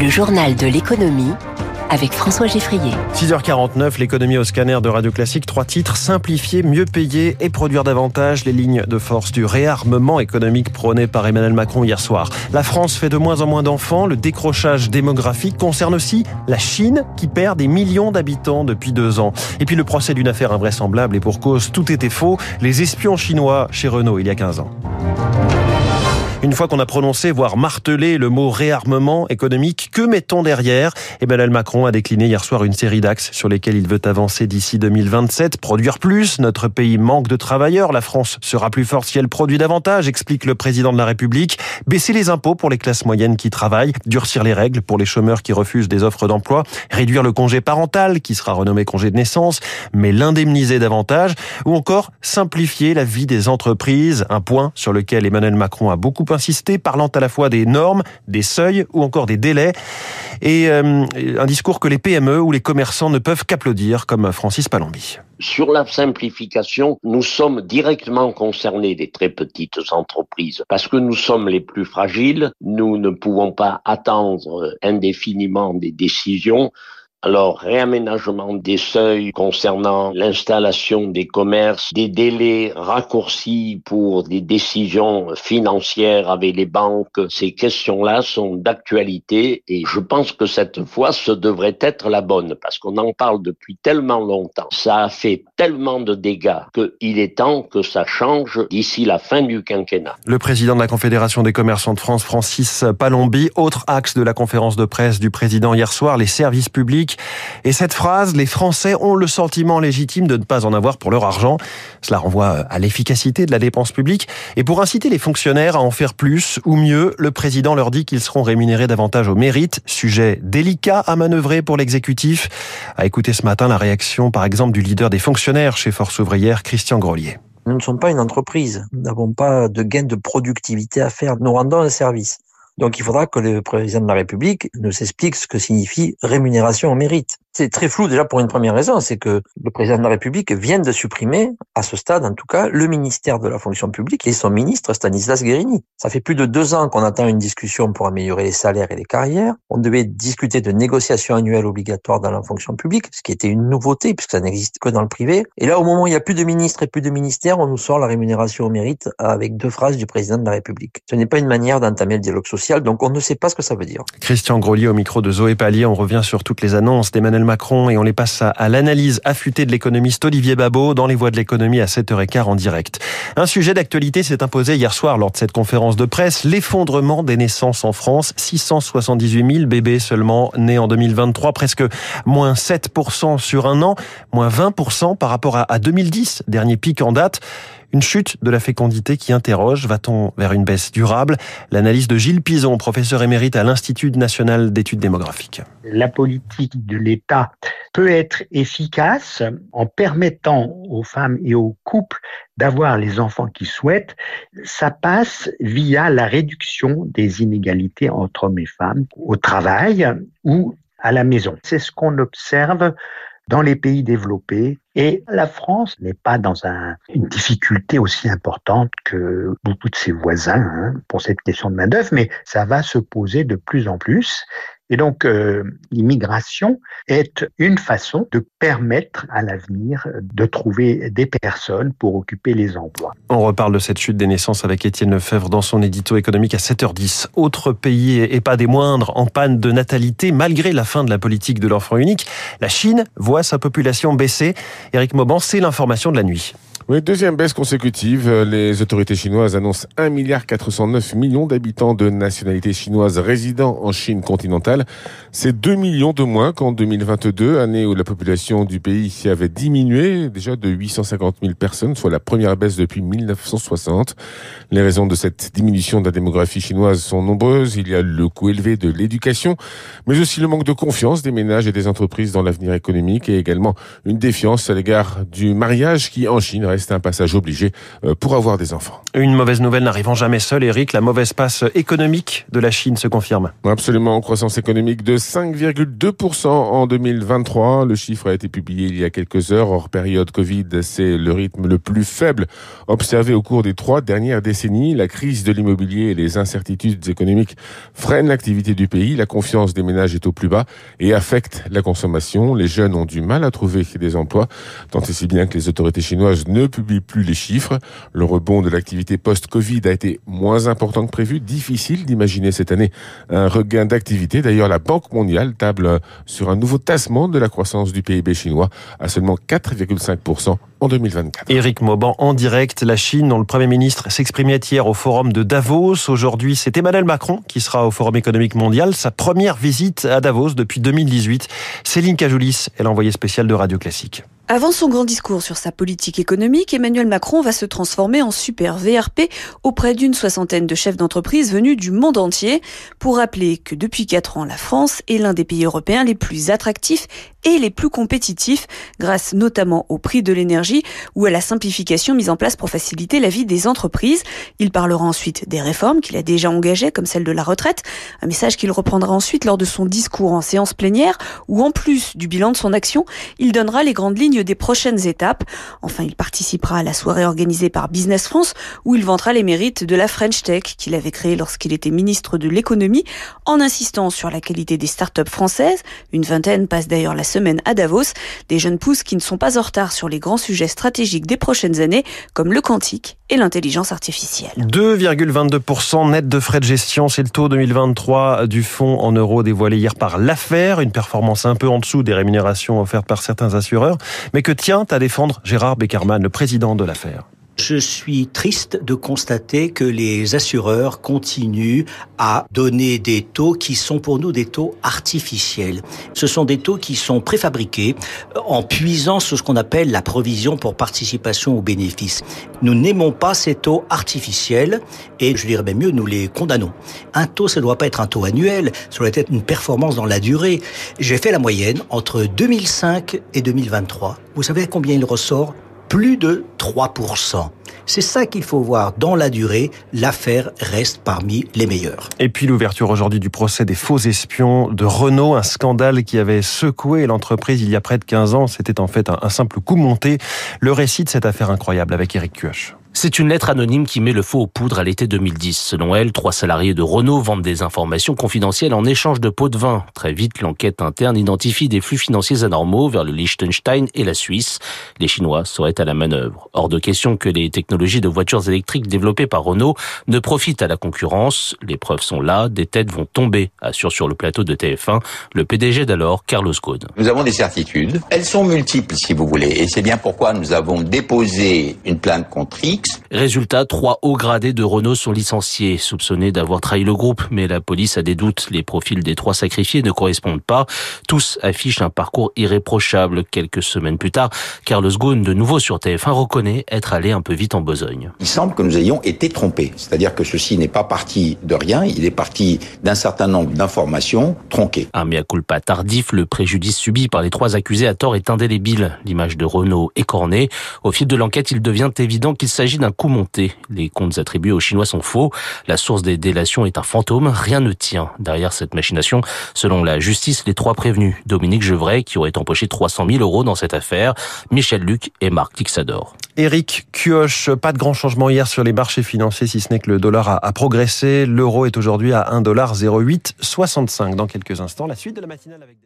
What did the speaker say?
Le journal de l'économie avec François Geffrier. 6h49, l'économie au scanner de Radio Classique. Trois titres, simplifier, mieux payer et produire davantage les lignes de force du réarmement économique prôné par Emmanuel Macron hier soir. La France fait de moins en moins d'enfants. Le décrochage démographique concerne aussi la Chine qui perd des millions d'habitants depuis deux ans. Et puis le procès d'une affaire invraisemblable et pour cause, tout était faux. Les espions chinois chez Renault il y a 15 ans. Une fois qu'on a prononcé, voire martelé le mot réarmement économique, que mettons derrière? Emmanuel Macron a décliné hier soir une série d'axes sur lesquels il veut avancer d'ici 2027. Produire plus, notre pays manque de travailleurs, la France sera plus forte si elle produit davantage, explique le président de la République. Baisser les impôts pour les classes moyennes qui travaillent, durcir les règles pour les chômeurs qui refusent des offres d'emploi, réduire le congé parental qui sera renommé congé de naissance, mais l'indemniser davantage, ou encore simplifier la vie des entreprises, un point sur lequel Emmanuel Macron a beaucoup insisté, parlant à la fois des normes, des seuils ou encore des délais, et euh, un discours que les PME ou les commerçants ne peuvent qu'applaudir, comme Francis Palombi. Sur la simplification, nous sommes directement concernés, les très petites entreprises, parce que nous sommes les plus fragiles, nous ne pouvons pas attendre indéfiniment des décisions. Alors, réaménagement des seuils concernant l'installation des commerces, des délais raccourcis pour des décisions financières avec les banques, ces questions-là sont d'actualité et je pense que cette fois, ce devrait être la bonne parce qu'on en parle depuis tellement longtemps. Ça a fait tellement de dégâts qu'il est temps que ça change d'ici la fin du quinquennat. Le président de la Confédération des commerçants de France, Francis Palombi, autre axe de la conférence de presse du président hier soir, les services publics et cette phrase, les Français ont le sentiment légitime de ne pas en avoir pour leur argent. Cela renvoie à l'efficacité de la dépense publique. Et pour inciter les fonctionnaires à en faire plus ou mieux, le président leur dit qu'ils seront rémunérés davantage au mérite. Sujet délicat à manœuvrer pour l'exécutif. À écouter ce matin la réaction, par exemple, du leader des fonctionnaires chez Force ouvrière, Christian Grelier. Nous ne sommes pas une entreprise. Nous n'avons pas de gain de productivité à faire. Nous rendons un service. Donc il faudra que le président de la République nous explique ce que signifie rémunération au mérite. C'est très flou déjà pour une première raison, c'est que le président de la République vient de supprimer, à ce stade en tout cas, le ministère de la fonction publique et son ministre Stanislas Guérini. Ça fait plus de deux ans qu'on attend une discussion pour améliorer les salaires et les carrières. On devait discuter de négociations annuelles obligatoires dans la fonction publique, ce qui était une nouveauté puisque ça n'existe que dans le privé. Et là, au moment où il n'y a plus de ministre et plus de ministère, on nous sort la rémunération au mérite avec deux phrases du président de la République. Ce n'est pas une manière d'entamer le dialogue social, donc on ne sait pas ce que ça veut dire. Christian Grolier au micro de Zoé Pallier, on revient sur toutes les annonces d'Emmanuel Macron et on les passe à, l'analyse affûtée de l'économiste Olivier Babot dans les voies de l'économie à 7h15 en direct. Un sujet d'actualité s'est imposé hier soir lors de cette conférence de presse, l'effondrement des naissances en France. 678 000 bébés seulement nés en 2023, presque moins 7% sur un an, moins 20% par rapport à 2010, dernier pic en date. Une chute de la fécondité qui interroge, va-t-on vers une baisse durable? L'analyse de Gilles Pison, professeur émérite à l'Institut national d'études démographiques. La politique de l'État peut être efficace en permettant aux femmes et aux couples d'avoir les enfants qu'ils souhaitent. Ça passe via la réduction des inégalités entre hommes et femmes au travail ou à la maison. C'est ce qu'on observe dans les pays développés. Et la France n'est pas dans une difficulté aussi importante que beaucoup de ses voisins hein, pour cette question de main-d'œuvre, mais ça va se poser de plus en plus. Et donc, euh, l'immigration est une façon de permettre à l'avenir de trouver des personnes pour occuper les emplois. On reparle de cette chute des naissances avec Étienne Lefebvre dans son édito économique à 7h10. Autre pays, et pas des moindres, en panne de natalité, malgré la fin de la politique de l'enfant unique, la Chine voit sa population baisser. Éric Mauban, c'est l'information de la nuit. Oui, deuxième baisse consécutive. Les autorités chinoises annoncent 1,409 milliard d'habitants de nationalité chinoise résidant en Chine continentale. C'est 2 millions de moins qu'en 2022, année où la population du pays avait diminué déjà de 850 000 personnes, soit la première baisse depuis 1960. Les raisons de cette diminution de la démographie chinoise sont nombreuses. Il y a le coût élevé de l'éducation, mais aussi le manque de confiance des ménages et des entreprises dans l'avenir économique et également une défiance à l'égard du mariage qui en Chine reste rester un passage obligé euh, pour avoir des enfants. Une mauvaise nouvelle n'arrivant jamais seule, Eric, la mauvaise passe économique de la Chine se confirme. Absolument, croissance économique de 5,2% en 2023. Le chiffre a été publié il y a quelques heures. Hors période Covid, c'est le rythme le plus faible observé au cours des trois dernières décennies. La crise de l'immobilier et les incertitudes économiques freinent l'activité du pays. La confiance des ménages est au plus bas et affecte la consommation. Les jeunes ont du mal à trouver des emplois, tant et si bien que les autorités chinoises ne publient plus les chiffres. Le rebond de l'activité post-Covid a été moins important que prévu. Difficile d'imaginer cette année un regain d'activité. D'ailleurs, la Banque mondiale table sur un nouveau tassement de la croissance du PIB chinois à seulement 4,5% en 2024. Éric Mauban en direct, la Chine, dont le Premier ministre s'exprimait hier au forum de Davos. Aujourd'hui, c'est Emmanuel Macron qui sera au Forum économique mondial. Sa première visite à Davos depuis 2018. Céline Cajoulis est l'envoyée spéciale de Radio Classique. Avant son grand discours sur sa politique économique, Emmanuel Macron va se transformer en super VRP auprès d'une soixantaine de chefs d'entreprise venus du monde entier pour rappeler que depuis quatre ans, la France est l'un des pays européens les plus attractifs et les plus compétitifs grâce notamment au prix de l'énergie ou à la simplification mise en place pour faciliter la vie des entreprises. Il parlera ensuite des réformes qu'il a déjà engagées comme celle de la retraite, un message qu'il reprendra ensuite lors de son discours en séance plénière où en plus du bilan de son action, il donnera les grandes lignes des prochaines étapes. Enfin, il participera à la soirée organisée par Business France où il vantera les mérites de la French Tech qu'il avait créée lorsqu'il était ministre de l'économie en insistant sur la qualité des startups françaises. Une vingtaine passe d'ailleurs la semaine à Davos, des jeunes pousses qui ne sont pas en retard sur les grands sujets stratégiques des prochaines années comme le quantique et l'intelligence artificielle. 2,22% net de frais de gestion, c'est le taux 2023 du fonds en euros dévoilé hier par l'affaire, une performance un peu en dessous des rémunérations offertes par certains assureurs, mais que tient à défendre Gérard Beckerman, le président de l'affaire? Je suis triste de constater que les assureurs continuent à donner des taux qui sont pour nous des taux artificiels. Ce sont des taux qui sont préfabriqués en puisant sur ce qu'on appelle la provision pour participation aux bénéfices. Nous n'aimons pas ces taux artificiels et je dirais même mieux, nous les condamnons. Un taux, ça ne doit pas être un taux annuel, ça doit être une performance dans la durée. J'ai fait la moyenne entre 2005 et 2023. Vous savez combien il ressort? Plus de 3%. C'est ça qu'il faut voir. Dans la durée, l'affaire reste parmi les meilleures. Et puis l'ouverture aujourd'hui du procès des faux espions de Renault, un scandale qui avait secoué l'entreprise il y a près de 15 ans. C'était en fait un, simple coup monté. Le récit de cette affaire incroyable avec Eric Cuoche. C'est une lettre anonyme qui met le faux aux poudres à l'été 2010. Selon elle, trois salariés de Renault vendent des informations confidentielles en échange de pots de vin. Très vite, l'enquête interne identifie des flux financiers anormaux vers le Liechtenstein et la Suisse. Les Chinois seraient à la manœuvre. Hors de question que les technologies de voitures électriques développées par Renault ne profitent à la concurrence. Les preuves sont là, des têtes vont tomber, assure sur le plateau de TF1 le PDG d'alors, Carlos Ghosn. Nous avons des certitudes. Elles sont multiples, si vous voulez. Et c'est bien pourquoi nous avons déposé une plainte contre Résultat, trois hauts gradés de Renault sont licenciés, soupçonnés d'avoir trahi le groupe, mais la police a des doutes. Les profils des trois sacrifiés ne correspondent pas. Tous affichent un parcours irréprochable. Quelques semaines plus tard, Carlos Ghosn, de nouveau sur TF1, reconnaît être allé un peu vite en besogne. Il semble que nous ayons été trompés. C'est-à-dire que ceci n'est pas parti de rien, il est parti d'un certain nombre d'informations tronquées. Un mea culpa tardif, le préjudice subi par les trois accusés à tort est indélébile. L'image de Renault est cornée. Au fil de l'enquête, il devient évident qu'il s'agit d'un coup monté. Les comptes attribués aux Chinois sont faux. La source des délations est un fantôme. Rien ne tient derrière cette machination. Selon la justice, les trois prévenus, Dominique Gevray, qui aurait empoché 300 000 euros dans cette affaire, Michel Luc et Marc Tixador. Éric Kioche, pas de grand changement hier sur les marchés financiers, si ce n'est que le dollar a, a progressé. L'euro est aujourd'hui à 1,0865. Dans quelques instants, la suite de la matinale avec